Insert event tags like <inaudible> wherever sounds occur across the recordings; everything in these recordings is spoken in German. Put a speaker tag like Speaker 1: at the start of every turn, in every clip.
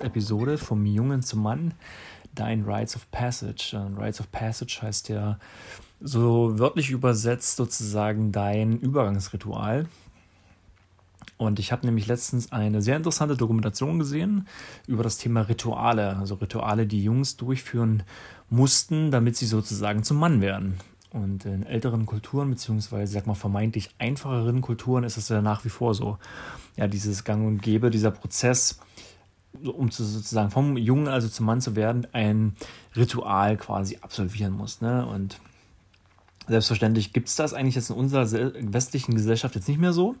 Speaker 1: Podcast-Episode vom Jungen zum Mann, dein Rites of Passage. Und Rites of Passage heißt ja so wörtlich übersetzt sozusagen dein Übergangsritual. Und ich habe nämlich letztens eine sehr interessante Dokumentation gesehen über das Thema Rituale, also Rituale, die Jungs durchführen mussten, damit sie sozusagen zum Mann werden. Und in älteren Kulturen, beziehungsweise, sag mal, vermeintlich einfacheren Kulturen ist es ja nach wie vor so. Ja, dieses Gang und Gäbe, dieser Prozess, um zu, sozusagen vom Jungen also zum Mann zu werden, ein Ritual quasi absolvieren muss. Ne? Und selbstverständlich gibt es das eigentlich jetzt in unserer westlichen Gesellschaft jetzt nicht mehr so.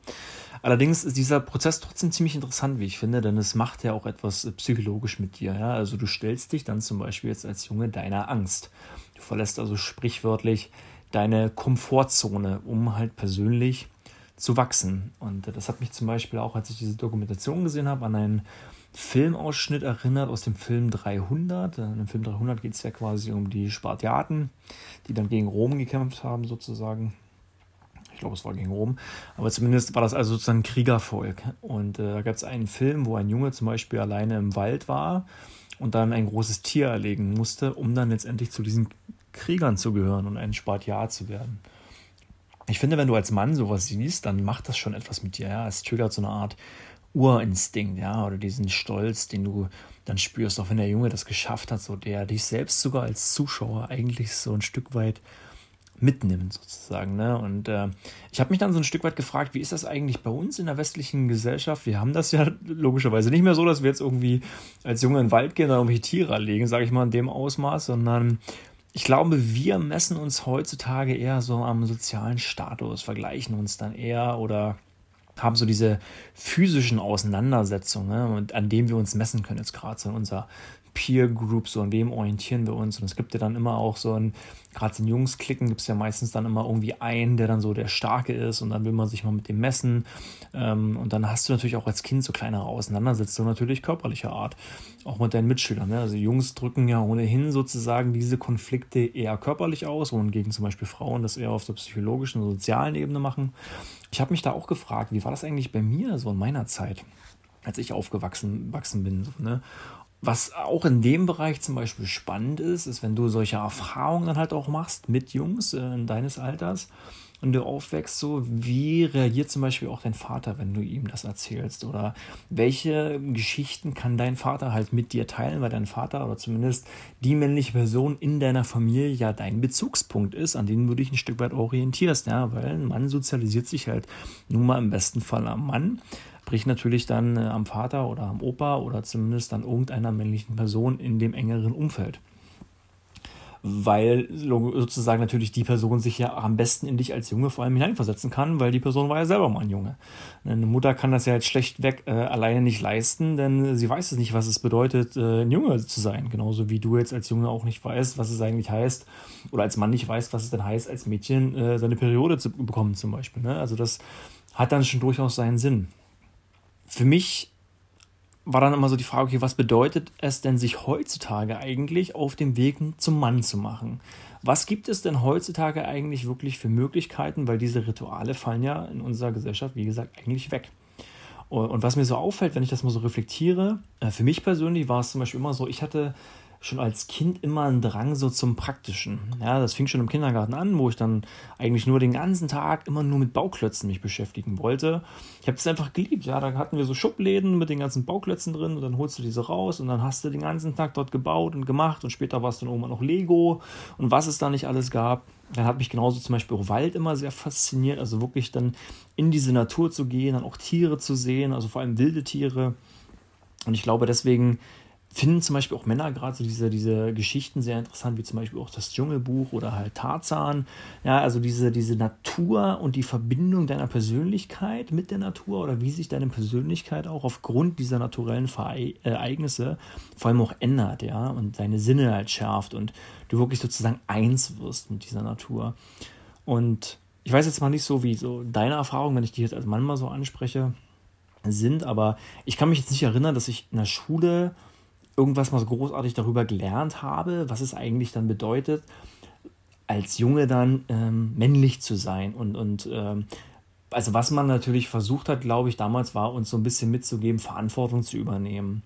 Speaker 1: Allerdings ist dieser Prozess trotzdem ziemlich interessant, wie ich finde, denn es macht ja auch etwas psychologisch mit dir. Ja? Also du stellst dich dann zum Beispiel jetzt als Junge deiner Angst. Du verlässt also sprichwörtlich deine Komfortzone, um halt persönlich zu wachsen. Und das hat mich zum Beispiel auch, als ich diese Dokumentation gesehen habe, an einen Filmausschnitt erinnert aus dem Film 300. In dem Film 300 geht es ja quasi um die Spartiaten, die dann gegen Rom gekämpft haben, sozusagen. Ich glaube, es war gegen Rom. Aber zumindest war das also sozusagen Kriegervolk. Und äh, da gab es einen Film, wo ein Junge zum Beispiel alleine im Wald war und dann ein großes Tier erlegen musste, um dann letztendlich zu diesen Kriegern zu gehören und ein Spartiat zu werden. Ich finde, wenn du als Mann sowas siehst, dann macht das schon etwas mit dir. Ja? Es triggert so eine Art Urinstinkt, ja, oder diesen Stolz, den du dann spürst, auch wenn der Junge das geschafft hat, so der dich selbst sogar als Zuschauer eigentlich so ein Stück weit mitnimmt, sozusagen. Ne? Und äh, ich habe mich dann so ein Stück weit gefragt, wie ist das eigentlich bei uns in der westlichen Gesellschaft? Wir haben das ja <laughs> logischerweise nicht mehr so, dass wir jetzt irgendwie als Junge in den Wald gehen und irgendwelche Tiere legen, sage ich mal, in dem Ausmaß, sondern ich glaube, wir messen uns heutzutage eher so am sozialen Status, vergleichen uns dann eher oder haben so diese physischen Auseinandersetzungen, ne, an denen wir uns messen können, jetzt gerade so in unserer Peer Group, so an wem orientieren wir uns. Und es gibt ja dann immer auch so ein, gerade in Jungs-Klicken gibt es ja meistens dann immer irgendwie einen, der dann so der Starke ist und dann will man sich mal mit dem messen. Ähm, und dann hast du natürlich auch als Kind so kleinere Auseinandersetzungen, natürlich körperlicher Art, auch mit deinen Mitschülern. Ne? Also Jungs drücken ja ohnehin sozusagen diese Konflikte eher körperlich aus, wohingegen zum Beispiel Frauen das eher auf der psychologischen und sozialen Ebene machen. Ich habe mich da auch gefragt, wie war das eigentlich bei mir so in meiner Zeit? als ich aufgewachsen bin. So, ne? Was auch in dem Bereich zum Beispiel spannend ist, ist, wenn du solche Erfahrungen dann halt auch machst mit Jungs äh, deines Alters und du aufwächst, so wie reagiert zum Beispiel auch dein Vater, wenn du ihm das erzählst? Oder welche Geschichten kann dein Vater halt mit dir teilen, weil dein Vater oder zumindest die männliche Person in deiner Familie ja dein Bezugspunkt ist, an den du dich ein Stück weit orientierst, ja, weil ein Mann sozialisiert sich halt nun mal im besten Fall am Mann sprich natürlich dann äh, am Vater oder am Opa oder zumindest an irgendeiner männlichen Person in dem engeren Umfeld. Weil sozusagen natürlich die Person sich ja am besten in dich als Junge vor allem hineinversetzen kann, weil die Person war ja selber mal ein Junge. Eine Mutter kann das ja jetzt schlechtweg äh, alleine nicht leisten, denn sie weiß es nicht, was es bedeutet, äh, ein Junge zu sein. Genauso wie du jetzt als Junge auch nicht weißt, was es eigentlich heißt, oder als Mann nicht weißt, was es denn heißt, als Mädchen äh, seine Periode zu bekommen zum Beispiel. Ne? Also das hat dann schon durchaus seinen Sinn für mich war dann immer so die Frage, okay, was bedeutet es denn, sich heutzutage eigentlich auf dem Weg zum Mann zu machen? Was gibt es denn heutzutage eigentlich wirklich für Möglichkeiten, weil diese Rituale fallen ja in unserer Gesellschaft, wie gesagt, eigentlich weg. Und was mir so auffällt, wenn ich das mal so reflektiere, äh, für mich persönlich war es zum Beispiel immer so, ich hatte schon als Kind immer einen Drang so zum Praktischen. Ja, das fing schon im Kindergarten an, wo ich dann eigentlich nur den ganzen Tag immer nur mit Bauklötzen mich beschäftigen wollte. Ich habe es einfach geliebt. Ja, da hatten wir so Schubläden mit den ganzen Bauklötzen drin und dann holst du diese raus und dann hast du den ganzen Tag dort gebaut und gemacht und später war es dann irgendwann noch Lego und was es da nicht alles gab. Dann hat mich genauso zum Beispiel auch Wald immer sehr fasziniert, also wirklich dann in diese Natur zu gehen, dann auch Tiere zu sehen, also vor allem wilde Tiere. Und ich glaube, deswegen finden zum Beispiel auch Männer gerade so diese, diese Geschichten sehr interessant, wie zum Beispiel auch das Dschungelbuch oder halt Tarzan. Ja, also diese, diese Natur und die Verbindung deiner Persönlichkeit mit der Natur oder wie sich deine Persönlichkeit auch aufgrund dieser naturellen Ereignisse vor allem auch ändert, ja, und deine Sinne halt schärft und du wirklich sozusagen eins wirst mit dieser Natur. Und ich weiß jetzt mal nicht so, wie so deine Erfahrungen, wenn ich die jetzt als Mann mal so anspreche, sind, aber ich kann mich jetzt nicht erinnern, dass ich in der Schule irgendwas mal so großartig darüber gelernt habe, was es eigentlich dann bedeutet, als Junge dann ähm, männlich zu sein und, und ähm, also was man natürlich versucht hat, glaube ich, damals war uns so ein bisschen mitzugeben, Verantwortung zu übernehmen.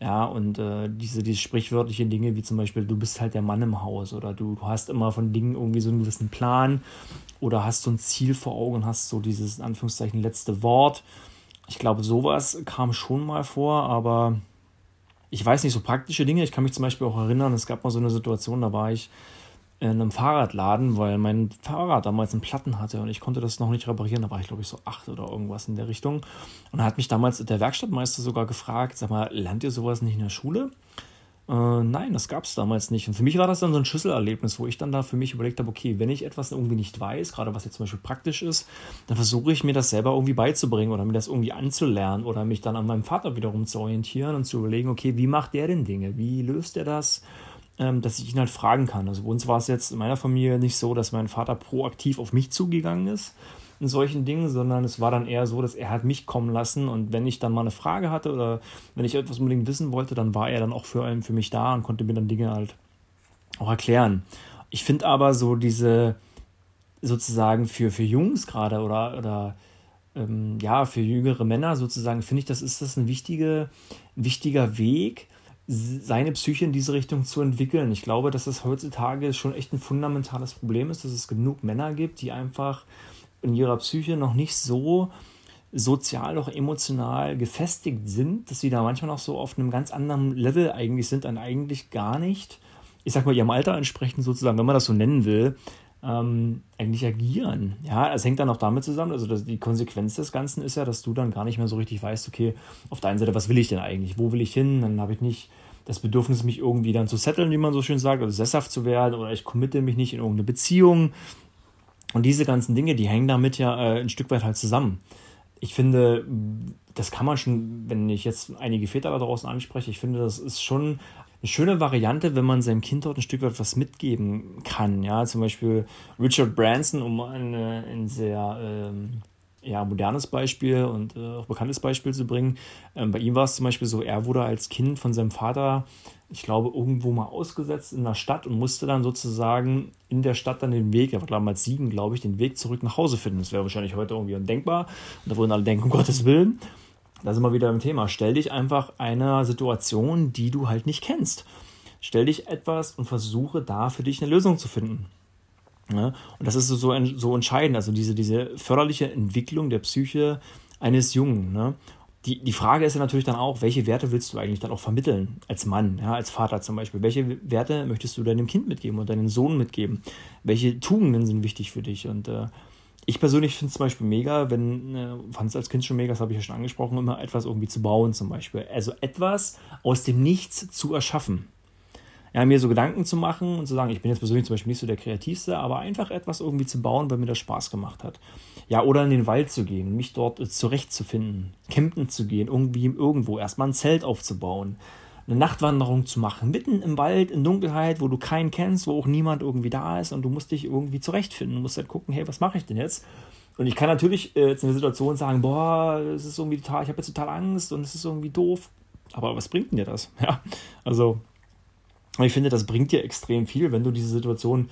Speaker 1: Ja, und äh, diese, diese sprichwörtlichen Dinge, wie zum Beispiel, du bist halt der Mann im Haus oder du, du hast immer von Dingen irgendwie so einen gewissen Plan oder hast so ein Ziel vor Augen hast so dieses, in Anführungszeichen, letzte Wort. Ich glaube, sowas kam schon mal vor, aber ich weiß nicht, so praktische Dinge. Ich kann mich zum Beispiel auch erinnern, es gab mal so eine Situation, da war ich in einem Fahrradladen, weil mein Fahrrad damals einen Platten hatte und ich konnte das noch nicht reparieren. Da war ich, glaube ich, so acht oder irgendwas in der Richtung. Und da hat mich damals der Werkstattmeister sogar gefragt: Sag mal, lernt ihr sowas nicht in der Schule? Äh, nein, das gab es damals nicht. Und für mich war das dann so ein Schlüsselerlebnis, wo ich dann da für mich überlegt habe: Okay, wenn ich etwas irgendwie nicht weiß, gerade was jetzt zum Beispiel praktisch ist, dann versuche ich mir das selber irgendwie beizubringen oder mir das irgendwie anzulernen oder mich dann an meinem Vater wiederum zu orientieren und zu überlegen: Okay, wie macht der denn Dinge? Wie löst er das? ähm, dass ich ihn halt fragen kann. Also bei uns war es jetzt in meiner Familie nicht so, dass mein Vater proaktiv auf mich zugegangen ist in solchen Dingen, sondern es war dann eher so, dass er hat mich kommen lassen und wenn ich dann mal eine Frage hatte oder wenn ich etwas unbedingt wissen wollte, dann war er dann auch für, für mich da und konnte mir dann Dinge halt auch erklären. Ich finde aber so diese sozusagen für, für Jungs gerade oder, oder ähm, ja, für jüngere Männer sozusagen, finde ich, das ist das ein, wichtige, ein wichtiger Weg, seine Psyche in diese Richtung zu entwickeln. Ich glaube, dass es heutzutage schon echt ein fundamentales Problem ist, dass es genug Männer gibt, die einfach in ihrer Psyche noch nicht so sozial, auch emotional gefestigt sind, dass sie da manchmal noch so auf einem ganz anderen Level eigentlich sind, dann eigentlich gar nicht, ich sag mal, ihrem Alter entsprechend sozusagen, wenn man das so nennen will, ähm, eigentlich agieren. Ja, es hängt dann auch damit zusammen, also das, die Konsequenz des Ganzen ist ja, dass du dann gar nicht mehr so richtig weißt, okay, auf der einen Seite, was will ich denn eigentlich? Wo will ich hin? Dann habe ich nicht das Bedürfnis, mich irgendwie dann zu setteln, wie man so schön sagt, also sesshaft zu werden oder ich committe mich nicht in irgendeine Beziehung. Und diese ganzen Dinge, die hängen damit ja äh, ein Stück weit halt zusammen. Ich finde, das kann man schon, wenn ich jetzt einige Väter da draußen anspreche, ich finde, das ist schon eine schöne Variante, wenn man seinem Kind dort ein Stück weit was mitgeben kann. Ja, zum Beispiel Richard Branson, um ein, ein sehr ähm, ja, modernes Beispiel und äh, auch bekanntes Beispiel zu bringen. Ähm, bei ihm war es zum Beispiel so, er wurde als Kind von seinem Vater, ich glaube, irgendwo mal ausgesetzt in der Stadt und musste dann sozusagen in der Stadt dann den Weg, er war damals sieben, glaube ich, den Weg zurück nach Hause finden. Das wäre wahrscheinlich heute irgendwie undenkbar. Und da würden alle denken, um Gottes Willen da sind wir wieder im Thema. Stell dich einfach einer Situation, die du halt nicht kennst. Stell dich etwas und versuche da für dich eine Lösung zu finden. Ja, und das ist so, so entscheidend, also diese, diese förderliche Entwicklung der Psyche eines Jungen. Ne? Die, die Frage ist ja natürlich dann auch, welche Werte willst du eigentlich dann auch vermitteln als Mann, ja, als Vater zum Beispiel? Welche Werte möchtest du deinem Kind mitgeben und deinem Sohn mitgeben? Welche Tugenden sind wichtig für dich? Und äh, ich persönlich finde es zum Beispiel mega, wenn, äh, fand es als Kind schon mega, das habe ich ja schon angesprochen, immer etwas irgendwie zu bauen zum Beispiel. Also etwas aus dem Nichts zu erschaffen. Ja, mir so Gedanken zu machen und zu sagen, ich bin jetzt persönlich zum Beispiel nicht so der Kreativste, aber einfach etwas irgendwie zu bauen, weil mir das Spaß gemacht hat. Ja, oder in den Wald zu gehen, mich dort zurechtzufinden, campen zu gehen, irgendwie irgendwo, erstmal ein Zelt aufzubauen eine Nachtwanderung zu machen, mitten im Wald, in Dunkelheit, wo du keinen kennst, wo auch niemand irgendwie da ist und du musst dich irgendwie zurechtfinden. Du musst halt gucken, hey, was mache ich denn jetzt? Und ich kann natürlich äh, jetzt in der Situation sagen, boah, es ist irgendwie total, ich habe jetzt total Angst und es ist irgendwie doof. Aber was bringt denn dir das? <laughs> Ja, also ich finde, das bringt dir extrem viel, wenn du diese Situation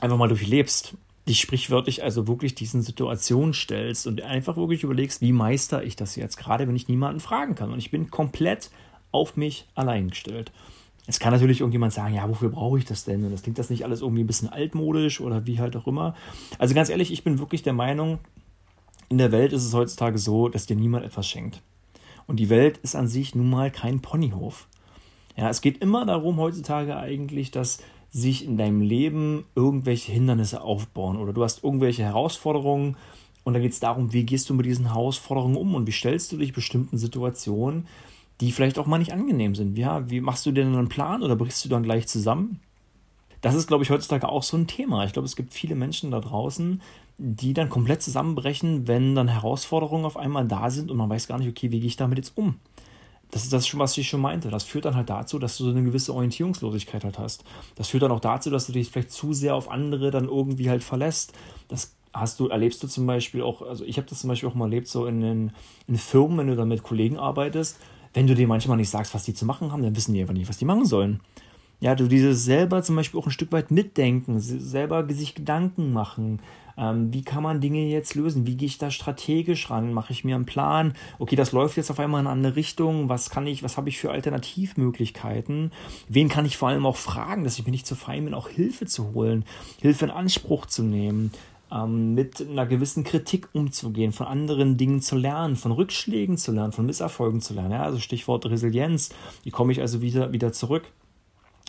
Speaker 1: einfach mal durchlebst dich sprichwörtlich also wirklich diesen Situationen stellst und einfach wirklich überlegst, wie meister ich das jetzt, gerade wenn ich niemanden fragen kann. Und ich bin komplett auf mich allein gestellt. Es kann natürlich irgendjemand sagen, ja, wofür brauche ich das denn? Und das klingt das nicht alles irgendwie ein bisschen altmodisch oder wie halt auch immer. Also ganz ehrlich, ich bin wirklich der Meinung, in der Welt ist es heutzutage so, dass dir niemand etwas schenkt. Und die Welt ist an sich nun mal kein Ponyhof. Ja, es geht immer darum heutzutage eigentlich, dass sich in deinem Leben irgendwelche Hindernisse aufbauen oder du hast irgendwelche Herausforderungen und da geht es darum, wie gehst du mit diesen Herausforderungen um und wie stellst du dich bestimmten Situationen, die vielleicht auch mal nicht angenehm sind. Ja, wie machst du dir denn einen Plan oder brichst du dann gleich zusammen? Das ist, glaube ich, heutzutage auch so ein Thema. Ich glaube, es gibt viele Menschen da draußen, die dann komplett zusammenbrechen, wenn dann Herausforderungen auf einmal da sind und man weiß gar nicht, okay, wie gehe ich damit jetzt um? Das ist das was ich schon meinte. Das führt dann halt dazu, dass du so eine gewisse Orientierungslosigkeit halt hast. Das führt dann auch dazu, dass du dich vielleicht zu sehr auf andere dann irgendwie halt verlässt. Das hast du, erlebst du zum Beispiel auch, also ich habe das zum Beispiel auch mal erlebt, so in, in, in Firmen, wenn du dann mit Kollegen arbeitest, wenn du dir manchmal nicht sagst, was die zu machen haben, dann wissen die einfach nicht, was die machen sollen. Ja, du dieses selber zum Beispiel auch ein Stück weit mitdenken, selber sich Gedanken machen. Ähm, wie kann man Dinge jetzt lösen? Wie gehe ich da strategisch ran? Mache ich mir einen Plan? Okay, das läuft jetzt auf einmal in eine andere Richtung. Was kann ich, was habe ich für Alternativmöglichkeiten? Wen kann ich vor allem auch fragen, dass ich mir nicht zu fein bin, auch Hilfe zu holen, Hilfe in Anspruch zu nehmen? ähm, mit einer gewissen Kritik umzugehen, von anderen Dingen zu lernen, von Rückschlägen zu lernen, von Misserfolgen zu lernen. Ja, also Stichwort Resilienz. Wie komme ich also wieder, wieder zurück?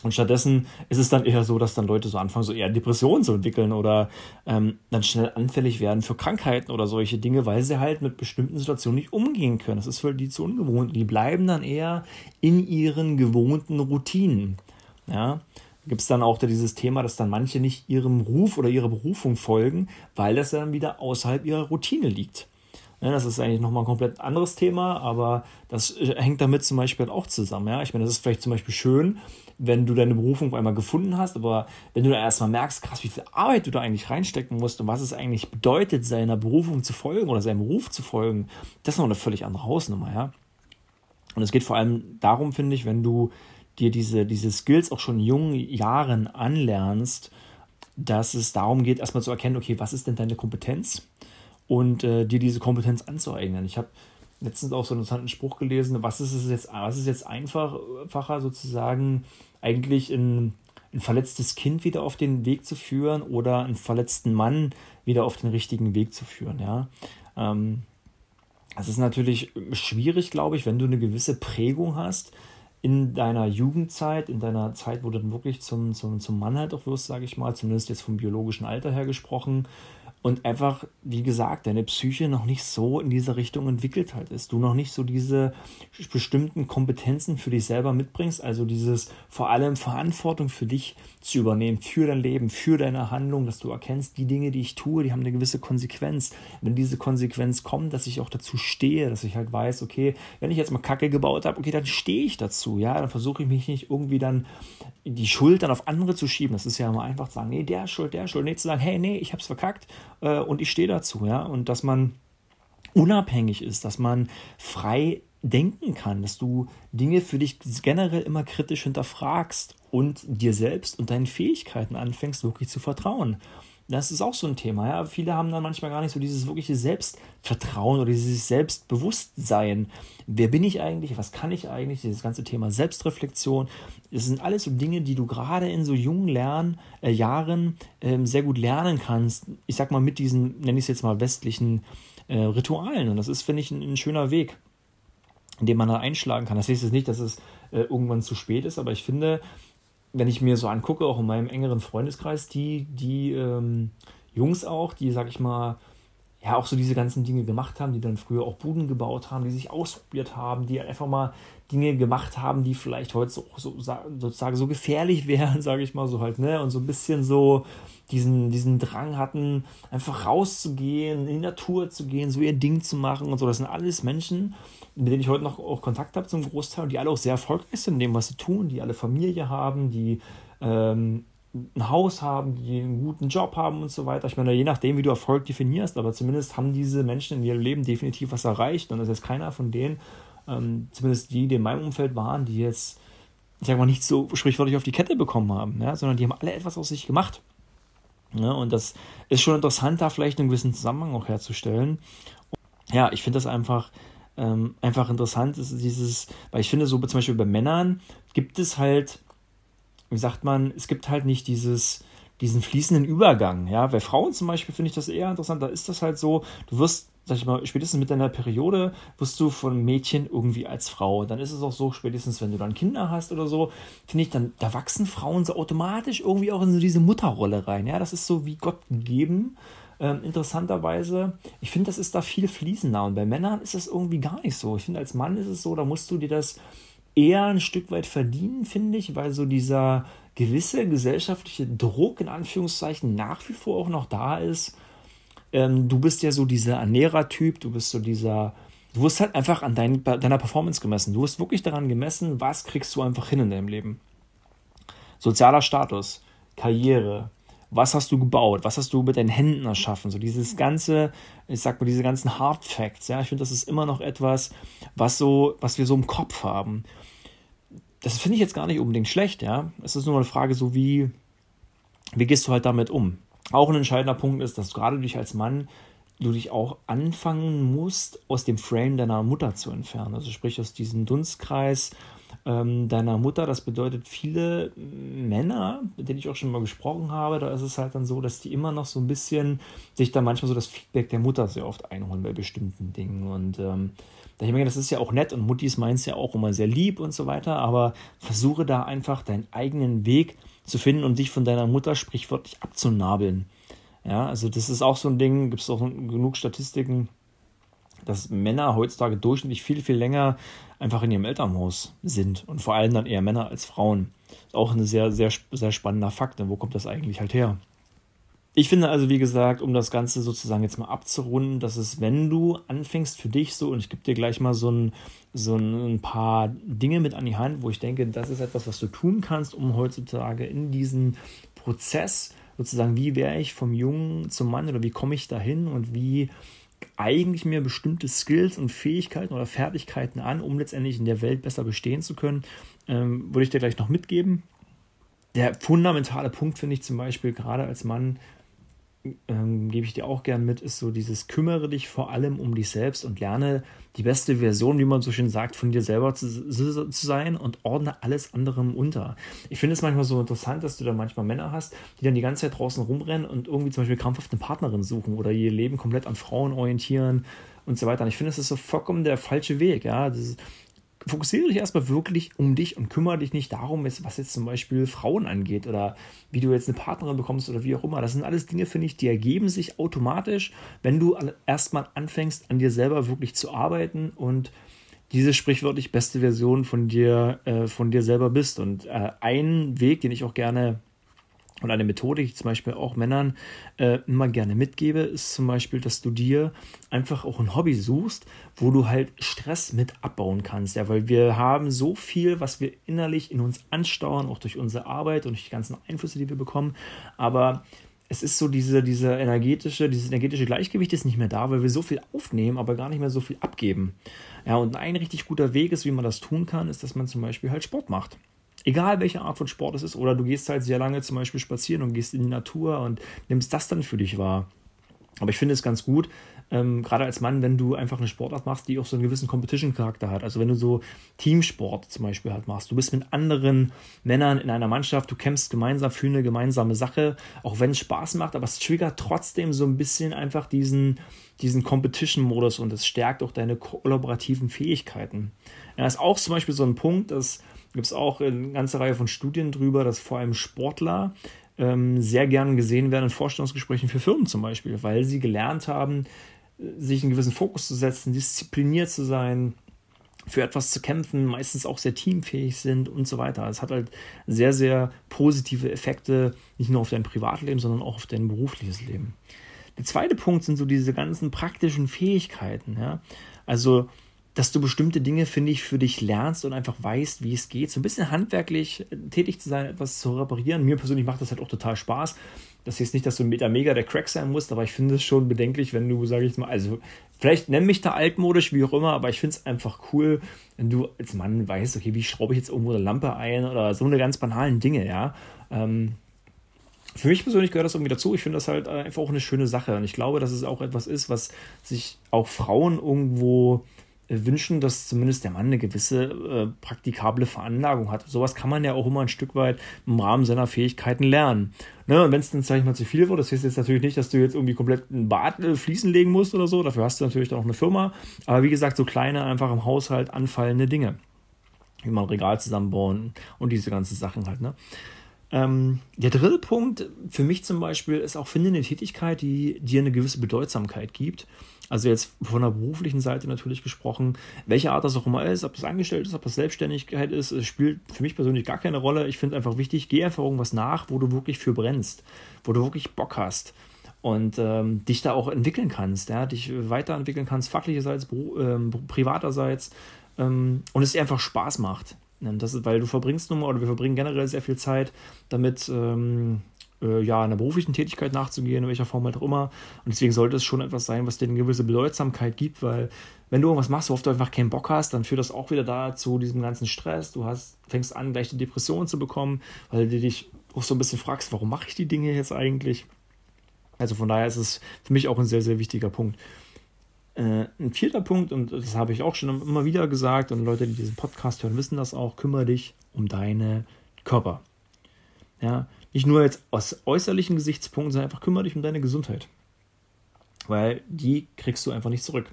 Speaker 1: Und stattdessen ist es dann eher so, dass dann Leute so anfangen, so eher Depressionen zu entwickeln oder ähm, dann schnell anfällig werden für Krankheiten oder solche Dinge, weil sie halt mit bestimmten Situationen nicht umgehen können. Das ist für die zu ungewohnt. Die bleiben dann eher in ihren gewohnten Routinen. Ja, gibt es dann auch dieses Thema, dass dann manche nicht ihrem Ruf oder ihrer Berufung folgen, weil das dann wieder außerhalb ihrer Routine liegt. Ja, das ist eigentlich nochmal ein komplett anderes Thema, aber das hängt damit zum Beispiel auch zusammen. Ja? Ich meine, das ist vielleicht zum Beispiel schön, wenn du deine Berufung einmal gefunden hast, aber wenn du da erstmal merkst, krass, wie viel Arbeit du da eigentlich reinstecken musst und was es eigentlich bedeutet, seiner Berufung zu folgen oder seinem Beruf zu folgen, das ist noch eine völlig andere Hausnummer, ja. Und es geht vor allem darum, finde ich, wenn du dir diese, diese Skills auch schon in jungen Jahren anlernst, dass es darum geht, erstmal zu erkennen, okay, was ist denn deine Kompetenz und äh, dir diese Kompetenz anzueignen. Ich habe letztens auch so einen interessanten Spruch gelesen, was ist es jetzt, was ist jetzt einfacher sozusagen eigentlich ein, ein verletztes Kind wieder auf den Weg zu führen oder einen verletzten Mann wieder auf den richtigen Weg zu führen, ja. Ähm, das ist natürlich schwierig, glaube ich, wenn du eine gewisse Prägung hast, in deiner Jugendzeit, in deiner Zeit, wo du dann wirklich zum, zum, zum Mann halt auch wirst, sage ich mal, zumindest jetzt vom biologischen Alter her gesprochen, und einfach, wie gesagt, deine Psyche noch nicht so in diese Richtung entwickelt halt ist. Du noch nicht so diese bestimmten Kompetenzen für dich selber mitbringst, also dieses vor allem Verantwortung für dich zu übernehmen, für dein Leben, für deine Handlung, dass du erkennst, die Dinge, die ich tue, die haben eine gewisse Konsequenz. Wenn diese Konsequenz kommt, dass ich auch dazu stehe, dass ich halt weiß, okay, wenn ich jetzt mal Kacke gebaut habe, okay, dann stehe ich dazu, ja, dann versuche ich mich nicht irgendwie dann die Schuld dann auf andere zu schieben. Das ist ja immer einfach zu sagen, nee, der ist schuld, der ist schuld. Nee, zu sagen, hey, nee, ich hab's verkackt äh, und ich stehe dazu, ja. Und dass man unabhängig ist, dass man frei denken kann, dass du Dinge für dich generell immer kritisch hinterfragst und dir selbst und deinen Fähigkeiten anfängst, wirklich zu vertrauen. Das ist auch so ein Thema. Ja? Viele haben dann manchmal gar nicht so dieses wirkliche Selbstvertrauen oder dieses Selbstbewusstsein. Wer bin ich eigentlich? Was kann ich eigentlich? Dieses ganze Thema Selbstreflexion. Das sind alles so Dinge, die du gerade in so jungen Lern, äh, Jahren äh, sehr gut lernen kannst. Ich sag mal mit diesen, nenne ich es jetzt mal, westlichen äh, Ritualen. Und das ist, finde ich, ein, ein, schöner Weg, dem man da einschlagen kann. Das heißt jetzt nicht, dass es äh, irgendwann zu spät ist, aber ich finde, wenn ich mir so angucke, auch in meinem engeren Freundeskreis, die, die ähm, Jungs auch, die, sag ich mal, ja, auch so diese ganzen Dinge gemacht haben, die dann früher auch Buden gebaut haben, die sich ausprobiert haben, die einfach mal Dinge gemacht haben, die vielleicht heute so, so sozusagen so gefährlich <laughs> wären, sage ich mal so halt, ne? Und so ein bisschen so diesen, diesen Drang hatten, einfach rauszugehen, in die Natur zu gehen, so ihr Ding zu machen und so. Das sind alles Menschen, mit denen ich heute noch auch Kontakt habe zum Großteil, die alle auch sehr erfolgreich sind in dem, was sie tun, die alle Familie haben, die ähm, ein Haus haben, die einen guten Job haben und so weiter. Ich meine, je nachdem, wie du Erfolg definierst, aber zumindest haben diese Menschen in ihrem Leben definitiv was erreicht. Und das ist jetzt keiner von denen, ähm, zumindest die, die in meinem Umfeld waren, die jetzt, ich sag mal, nicht so sprichwörtlich auf die Kette bekommen haben, ja, sondern die haben alle etwas aus sich gemacht. Ja, und das ist schon interessant, da vielleicht einen gewissen Zusammenhang auch herzustellen. Und ja, ich finde das einfach ähm, einfach interessant ist dieses, weil ich finde, so zum Beispiel bei Männern gibt es halt, wie sagt man, es gibt halt nicht dieses, diesen fließenden Übergang. Ja, bei Frauen zum Beispiel finde ich das eher interessant. Da ist das halt so, du wirst, sag ich mal, spätestens mit deiner Periode wirst du von Mädchen irgendwie als Frau. Dann ist es auch so, spätestens wenn du dann Kinder hast oder so, finde ich, dann, da wachsen Frauen so automatisch irgendwie auch in so diese Mutterrolle rein. Ja, das ist so wie Gott gegeben. Ähm, interessanterweise, ich finde, das ist da viel fließender. Und bei Männern ist das irgendwie gar nicht so. Ich finde, als Mann ist es so, da musst du dir das eher ein Stück weit verdienen, finde ich, weil so dieser gewisse gesellschaftliche Druck in Anführungszeichen nach wie vor auch noch da ist. Ähm, du bist ja so dieser Ernährertyp, du bist so dieser, du wirst halt einfach an dein, deiner Performance gemessen. Du wirst wirklich daran gemessen, was kriegst du einfach hin in deinem Leben. Sozialer Status, Karriere, was hast du gebaut, was hast du mit deinen Händen erschaffen, so dieses ganze, ich sag mal, diese ganzen Hard Facts, ja, ich finde, das ist immer noch etwas, was so, was wir so im Kopf haben. das finde ich jetzt gar nicht unbedingt schlecht, ja. Es ist nur eine Frage, so wie, wie gehst du halt damit um? Auch ein entscheidender Punkt ist, dass gerade dich als Mann du dich auch anfangen musst, aus dem Frame deiner Mutter zu entfernen. Also sprich aus diesem Dunstkreis ähm, deiner Mutter. Das bedeutet, viele Männer, mit denen ich auch schon mal gesprochen habe, da ist es halt dann so, dass die immer noch so ein bisschen sich da manchmal so das Feedback der Mutter sehr oft einholen bei bestimmten Dingen. Und ähm, da ich meine, das ist ja auch nett und Muttis meint es ja auch immer sehr lieb und so weiter, aber versuche da einfach deinen eigenen Weg zu finden und dich von deiner Mutter sprichwörtlich abzunabeln. Ja, also das ist auch so ein Ding, gibt es auch genug Statistiken, dass Männer heutzutage durchschnittlich viel, viel länger einfach in ihrem Elternhaus sind und vor allem dann eher Männer als Frauen. Ist auch ein sehr, sehr, sehr spannender Fakt. Wo kommt das eigentlich halt her? Ich finde also, wie gesagt, um das Ganze sozusagen jetzt mal abzurunden, dass es, wenn du anfängst für dich so, und ich gebe dir gleich mal so ein, so ein paar Dinge mit an die Hand, wo ich denke, das ist etwas, was du tun kannst, um heutzutage in diesen Prozess sozusagen, wie wäre ich vom Jungen zum Mann oder wie komme ich dahin und wie eigentlich mir bestimmte Skills und Fähigkeiten oder Fertigkeiten an, um letztendlich in der Welt besser bestehen zu können. Ähm, würde ich dir gleich noch mitgeben. Der fundamentale Punkt finde ich zum Beispiel gerade als Mann ähm, gebe ich dir auch gern mit, ist so dieses kümmere dich vor allem um dich selbst und lerne die beste Version, wie man so schön sagt, von dir selber zu, zu sein und ordne alles anderem unter. Ich finde es manchmal so interessant, dass du da manchmal Männer hast, die dann die ganze Zeit draußen rumrennen und irgendwie zum Beispiel krampfhaft eine Partnerin suchen oder ihr Leben komplett an Frauen orientieren und so weiter. Und ich finde, das ist so vollkommen der falsche Weg. Ja, das ist, fokussiere dich erstmal wirklich um dich und kümmere dich nicht darum, was jetzt zum Beispiel Frauen angeht oder wie du jetzt eine Partnerin bekommst oder wie auch immer. Das sind alles Dinge, finde ich, die ergeben sich automatisch, wenn du erstmal anfängst, an dir selber wirklich zu arbeiten und diese sprichwörtlich beste Version von dir, äh, von dir selber bist. Und äh, ein Weg, den ich auch gerne und eine Methode, die ich zum Beispiel auch Männern äh, immer gerne mitgebe, ist zum Beispiel, dass du dir einfach auch ein Hobby suchst, wo du halt Stress mit abbauen kannst. Ja, weil wir haben so viel, was wir innerlich in uns ansteuern, auch durch unsere Arbeit und durch die ganzen Einflüsse, die wir bekommen. Aber es ist so diese, diese energetische, dieses energetische Gleichgewicht ist nicht mehr da, weil wir so viel aufnehmen, aber gar nicht mehr so viel abgeben. Ja, und ein richtig guter Weg ist, wie man das tun kann, ist, dass man zum Beispiel halt Sport macht. Egal welche Art von Sport es ist, oder du gehst halt sehr lange zum Beispiel spazieren und gehst in die Natur und nimmst das dann für dich wahr. Aber ich finde es ganz gut, ähm, gerade als Mann, wenn du einfach eine Sportart machst, die auch so einen gewissen Competition-Charakter hat. Also wenn du so Teamsport zum Beispiel halt machst, du bist mit anderen Männern in einer Mannschaft, du kämpfst gemeinsam für eine gemeinsame Sache, auch wenn es Spaß macht, aber es triggert trotzdem so ein bisschen einfach diesen, diesen Competition-Modus und es stärkt auch deine kollaborativen Fähigkeiten. Das ist auch zum Beispiel so ein Punkt, dass gibt es auch eine ganze Reihe von Studien drüber, dass vor allem Sportler ähm, sehr gern gesehen werden in Vorstellungsgesprächen für Firmen zum Beispiel, weil sie gelernt haben, sich einen gewissen Fokus zu setzen, diszipliniert zu sein, für etwas zu kämpfen, meistens auch sehr teamfähig sind und so weiter. Es hat halt sehr, sehr positive Effekte, nicht nur auf dein Privatleben, sondern auch auf dein berufliches Leben. Der zweite Punkt sind so diese ganzen praktischen Fähigkeiten. Ja? Also dass du bestimmte Dinge, finde ich, für dich lernst und einfach weißt, wie es geht. So ein bisschen handwerklich äh, tätig zu sein, etwas zu reparieren. Mir persönlich macht das halt auch total Spaß. Das jetzt nicht, dass du mega, mega der Crack sein musst, aber ich finde es schon bedenklich, wenn du, sage ich mal, also vielleicht nenn mich da altmodisch, wie auch immer, aber ich finde es einfach cool, wenn du als Mann weißt, okay, wie schraube ich jetzt irgendwo eine Lampe ein oder so eine ganz banalen Dinge, ja. Ähm, für mich persönlich gehört das irgendwie dazu. Ich finde das halt einfach auch eine schöne Sache. Und ich glaube, dass es auch etwas ist, was sich auch Frauen irgendwo wünschen, dass zumindest der Mann eine gewisse äh, praktikable Veranlagung hat. Sowas kann man ja auch immer ein Stück weit im Rahmen seiner Fähigkeiten lernen. Ne? Und wenn es dann, sag ich mal, zu viel wird, das heißt jetzt natürlich nicht, dass du jetzt irgendwie komplett ein Bad äh, fließen legen musst oder so. Dafür hast du natürlich dann auch eine Firma. Aber wie gesagt, so kleine, einfach im Haushalt anfallende Dinge. Wie man ein Regal zusammenbauen und diese ganzen Sachen halt. Ne? Ähm, der dritte Punkt für mich zum Beispiel ist auch, finde eine Tätigkeit, die dir eine gewisse Bedeutsamkeit gibt. Also jetzt von der beruflichen Seite natürlich gesprochen, welche Art das auch immer ist, ob das angestellt ist, ob das Selbstständigkeit ist, spielt für mich persönlich gar keine Rolle. Ich finde einfach wichtig, geh einfach irgendwas nach, wo du wirklich für brennst, wo du wirklich Bock hast und ähm, dich da auch entwickeln kannst, ja, dich weiterentwickeln kannst, fachlicherseits, ähm, privaterseits ähm, und es dir einfach Spaß macht. Das ist, weil du verbringst nun mal, oder wir verbringen generell sehr viel Zeit damit, ähm, äh, ja, einer beruflichen Tätigkeit nachzugehen, in welcher Form halt auch immer. Und deswegen sollte es schon etwas sein, was dir eine gewisse Bedeutsamkeit gibt, weil wenn du irgendwas machst, worauf du einfach keinen Bock hast, dann führt das auch wieder dazu, diesem ganzen Stress. Du hast, fängst an, gleich die Depression zu bekommen, weil du dich auch so ein bisschen fragst, warum mache ich die Dinge jetzt eigentlich? Also von daher ist es für mich auch ein sehr, sehr wichtiger Punkt. Äh, ein vierter Punkt, und das habe ich auch schon immer wieder gesagt, und Leute, die diesen Podcast hören, wissen das auch, kümmere dich um deine Körper. Ja, nicht nur jetzt aus äußerlichen Gesichtspunkten, sondern einfach kümmere dich um deine Gesundheit. Weil die kriegst du einfach nicht zurück.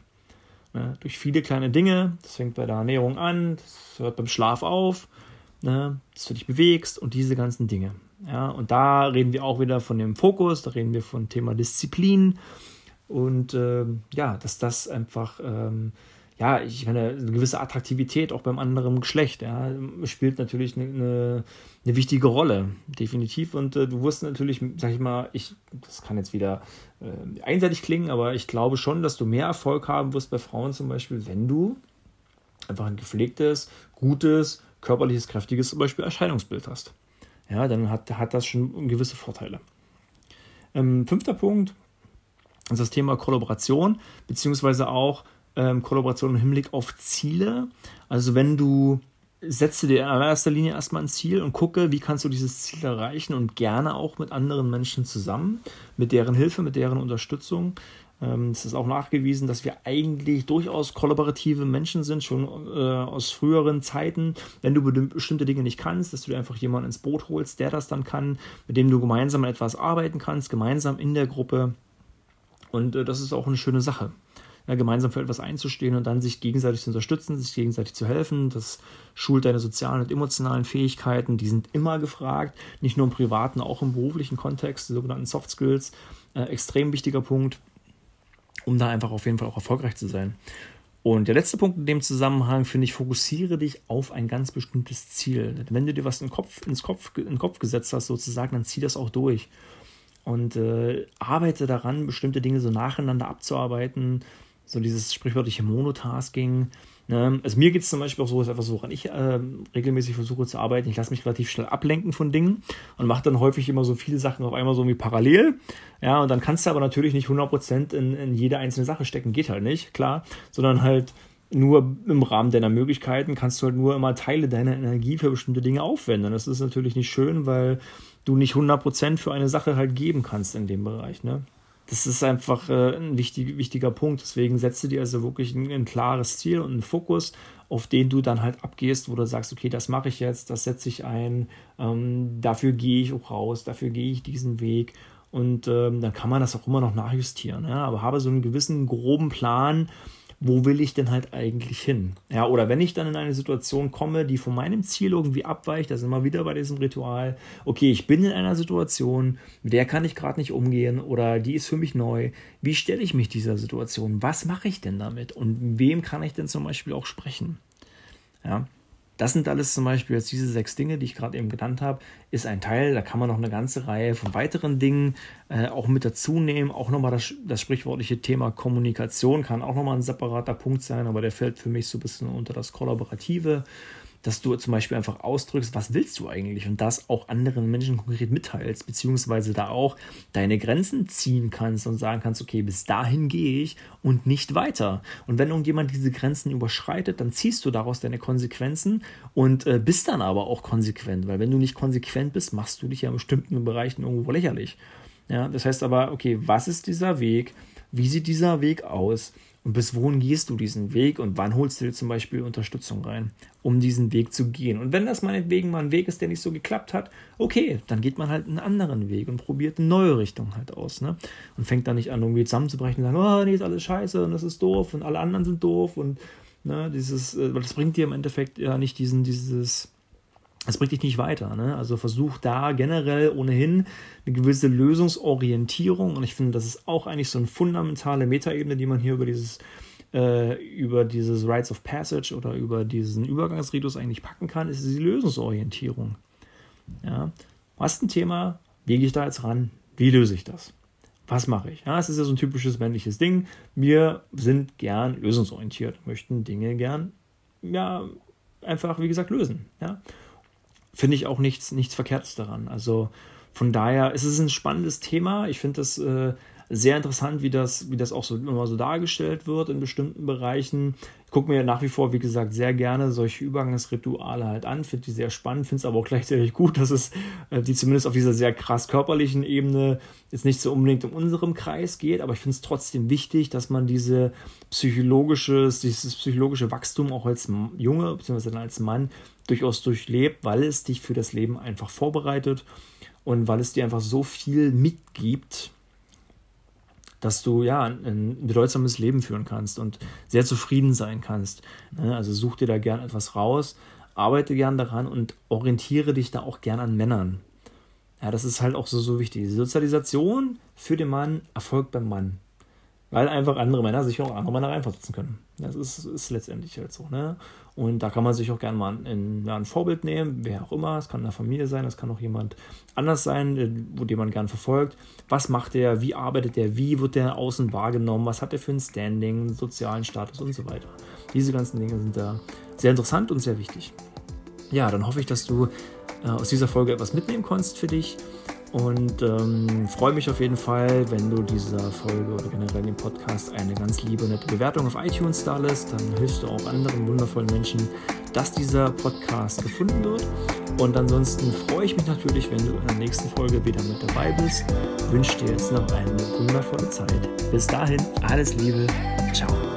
Speaker 1: Ne? Durch viele kleine Dinge, das fängt bei der Ernährung an, das hört beim Schlaf auf, ne? dass du dich bewegst und diese ganzen Dinge. Ja? Und da reden wir auch wieder von dem Fokus, da reden wir von Thema Disziplin und ähm, ja, dass das einfach ähm, ja, ich meine, eine gewisse Attraktivität auch beim anderen Geschlecht, ja, spielt natürlich eine, eine, eine wichtige Rolle, definitiv. Und äh, du wirst natürlich, sag ich mal, ich, das kann jetzt wieder äh, einseitig klingen, aber ich glaube schon, dass du mehr Erfolg haben wirst bei Frauen zum Beispiel, wenn du einfach ein gepflegtes, gutes, körperliches, kräftiges zum Beispiel Erscheinungsbild hast. Ja, dann hat, hat das schon gewisse Vorteile. Ähm, fünfter Punkt ist das Thema Kollaboration, beziehungsweise auch ähm, Kollaboration im Hinblick auf Ziele. Also wenn du setze dir in allererster Linie erstmal ein Ziel und gucke, wie kannst du dieses Ziel erreichen und gerne auch mit anderen Menschen zusammen, mit deren Hilfe, mit deren Unterstützung. Ähm, es ist auch nachgewiesen, dass wir eigentlich durchaus kollaborative Menschen sind, schon äh, aus früheren Zeiten. Wenn du bestimmte Dinge nicht kannst, dass du dir einfach jemanden ins Boot holst, der das dann kann, mit dem du gemeinsam an etwas arbeiten kannst, gemeinsam in der Gruppe. Und äh, das ist auch eine schöne Sache ja, gemeinsam für etwas einzustehen und dann sich gegenseitig zu unterstützen, sich gegenseitig zu helfen. Das schult deine sozialen und emotionalen Fähigkeiten. Die sind immer gefragt, nicht nur im privaten, auch im beruflichen Kontext, die sogenannten Soft Skills. Äh, extrem wichtiger Punkt, um da einfach auf jeden Fall auch erfolgreich zu sein. Und der letzte Punkt in dem Zusammenhang finde ich, fokussiere dich auf ein ganz bestimmtes Ziel. Wenn du dir was in den Kopf, ins Kopf, in den Kopf gesetzt hast, sozusagen, dann zieh das auch durch. Und äh, arbeite daran, bestimmte Dinge so nacheinander abzuarbeiten, so dieses sprichwörtliche Monotasking. Ne? Also mir geht es zum Beispiel auch so, ist etwas, woran ich äh, regelmäßig versuche zu arbeiten. Ich lasse mich relativ schnell ablenken von Dingen und mache dann häufig immer so viele Sachen auf einmal so wie parallel. Ja, und dann kannst du aber natürlich nicht 100% in, in jede einzelne Sache stecken, geht halt nicht, klar, sondern halt nur im Rahmen deiner Möglichkeiten kannst du halt nur immer Teile deiner Energie für bestimmte Dinge aufwenden. Das ist natürlich nicht schön, weil du nicht 100% für eine Sache halt geben kannst in dem Bereich. Ne? Das ist einfach äh, ein wichtig, wichtiger Punkt. Deswegen setze dir also wirklich ein, ein, klares Ziel und einen Fokus, auf den du dann halt abgehst, wo du sagst, okay, das mache ich jetzt, das setze ich ein, ähm, dafür gehe ich auch raus, dafür gehe ich diesen Weg. Und ähm, dann kann man das auch immer noch nachjustieren. Ja? Aber habe so einen gewissen groben Plan, wo will ich denn halt eigentlich hin? Ja, oder wenn ich dann in eine Situation komme, die von meinem Ziel irgendwie abweicht, da sind wir wieder bei diesem Ritual, okay, ich bin in einer Situation, mit der kann ich gerade nicht umgehen oder die ist für mich neu. Wie stelle ich mich dieser Situation? Was mache ich denn damit? Und wem kann ich denn zum Beispiel auch sprechen? Ja, das sind alles zum Beispiel jetzt diese sechs Dinge, die ich gerade eben genannt habe, ist ein Teil. Da kann man noch eine ganze Reihe von weiteren Dingen äh, auch mit dazu nehmen. Auch nochmal das, das sprichwörtliche Thema Kommunikation kann auch nochmal ein separater Punkt sein, aber der fällt für mich so ein bisschen unter das Kollaborative dass du zum Beispiel einfach ausdrückst, was willst du eigentlich und das auch anderen Menschen konkret mitteilst, beziehungsweise da auch deine Grenzen ziehen kannst und sagen kannst, okay, bis dahin gehe ich und nicht weiter. Und wenn irgendjemand diese Grenzen überschreitet, dann ziehst du daraus deine Konsequenzen und äh, bist dann aber auch konsequent, weil wenn du nicht konsequent bist, machst du dich ja in bestimmten Bereichen irgendwo lächerlich. Ja, das heißt aber, okay, was ist dieser Weg? Wie sieht dieser Weg aus? Und bis wohin gehst du diesen Weg und wann holst du dir zum Beispiel Unterstützung rein, um diesen Weg zu gehen? Und wenn das meinetwegen mal ein Weg ist, der nicht so geklappt hat, okay, dann geht man halt einen anderen Weg und probiert eine neue Richtung halt aus. Ne? Und fängt dann nicht an, irgendwie zusammenzubrechen und sagen, oh, nee, ist alles scheiße und das ist doof und alle anderen sind doof und ne, dieses, äh, weil das bringt dir im Endeffekt ja nicht diesen, dieses das bringt dich nicht weiter. Ne? Also versuch da generell ohnehin eine gewisse Lösungsorientierung und ich finde, das ist auch eigentlich so eine fundamentale Metaebene, die man hier über dieses äh, über dieses Rites of Passage oder über diesen Übergangsritus eigentlich packen kann, ist die Lösungsorientierung. Ja? Du hast ein Thema, wie gehe ich da jetzt ran? Wie löse ich das? Was mache ich? Ja, es ist ja so ein typisches männliches Ding. Wir sind gern lösungsorientiert, möchten Dinge gern ja, einfach, wie gesagt, lösen. Ja? Finde ich auch nichts, nichts Verkehrtes daran. Also von daher ist es ein spannendes Thema. Ich finde das äh, sehr interessant, wie das, wie das auch so immer so dargestellt wird in bestimmten Bereichen. Gucke mir nach wie vor, wie gesagt, sehr gerne solche Übergangsrituale halt an, finde die sehr spannend, finde es aber auch gleichzeitig gut, dass es äh, die zumindest auf dieser sehr krass körperlichen Ebene jetzt nicht so unbedingt in unserem Kreis geht, aber ich finde es trotzdem wichtig, dass man diese psychologisches, dieses psychologische Wachstum auch als Junge bzw. als Mann durchaus durchlebt, weil es dich für das Leben einfach vorbereitet und weil es dir einfach so viel mitgibt, dass du ja ein bedeutsames Leben führen kannst und sehr zufrieden sein kannst. Ne? Also such dir da gern etwas raus, arbeite gern daran und orientiere dich da auch gern an Männern. Ja, das ist halt auch so, so wichtig. Die Sozialisation für den Mann erfolgt beim Mann. Weil einfach andere Männer sich auch andere Männer reinversetzen können. Das ist, ist letztendlich halt so. Ne? Und da kann man sich auch gerne mal ein, ein Vorbild nehmen, wer auch immer. Es kann eine Familie sein, es kann auch jemand anders sein, äh, den man gern verfolgt. Was macht er, wie arbeitet er, wie wird der außen wahrgenommen, was hat er für ein Standing, sozialen Status und so weiter. Diese ganzen Dinge sind da sehr interessant und sehr wichtig. Ja, dann hoffe ich, dass du äh, aus dieser Folge etwas mitnehmen konntest für dich. Und ähm, freue mich auf jeden Fall, wenn du dieser Folge oder generell dem Podcast eine ganz liebe, nette Bewertung auf iTunes da lässt. Dann hilfst du auch anderen wundervollen Menschen, dass dieser Podcast gefunden wird. Und ansonsten freue ich mich natürlich, wenn du in der nächsten Folge wieder mit dabei bist. wünsche dir jetzt noch eine wundervolle Zeit. Bis dahin, alles Liebe. Ciao.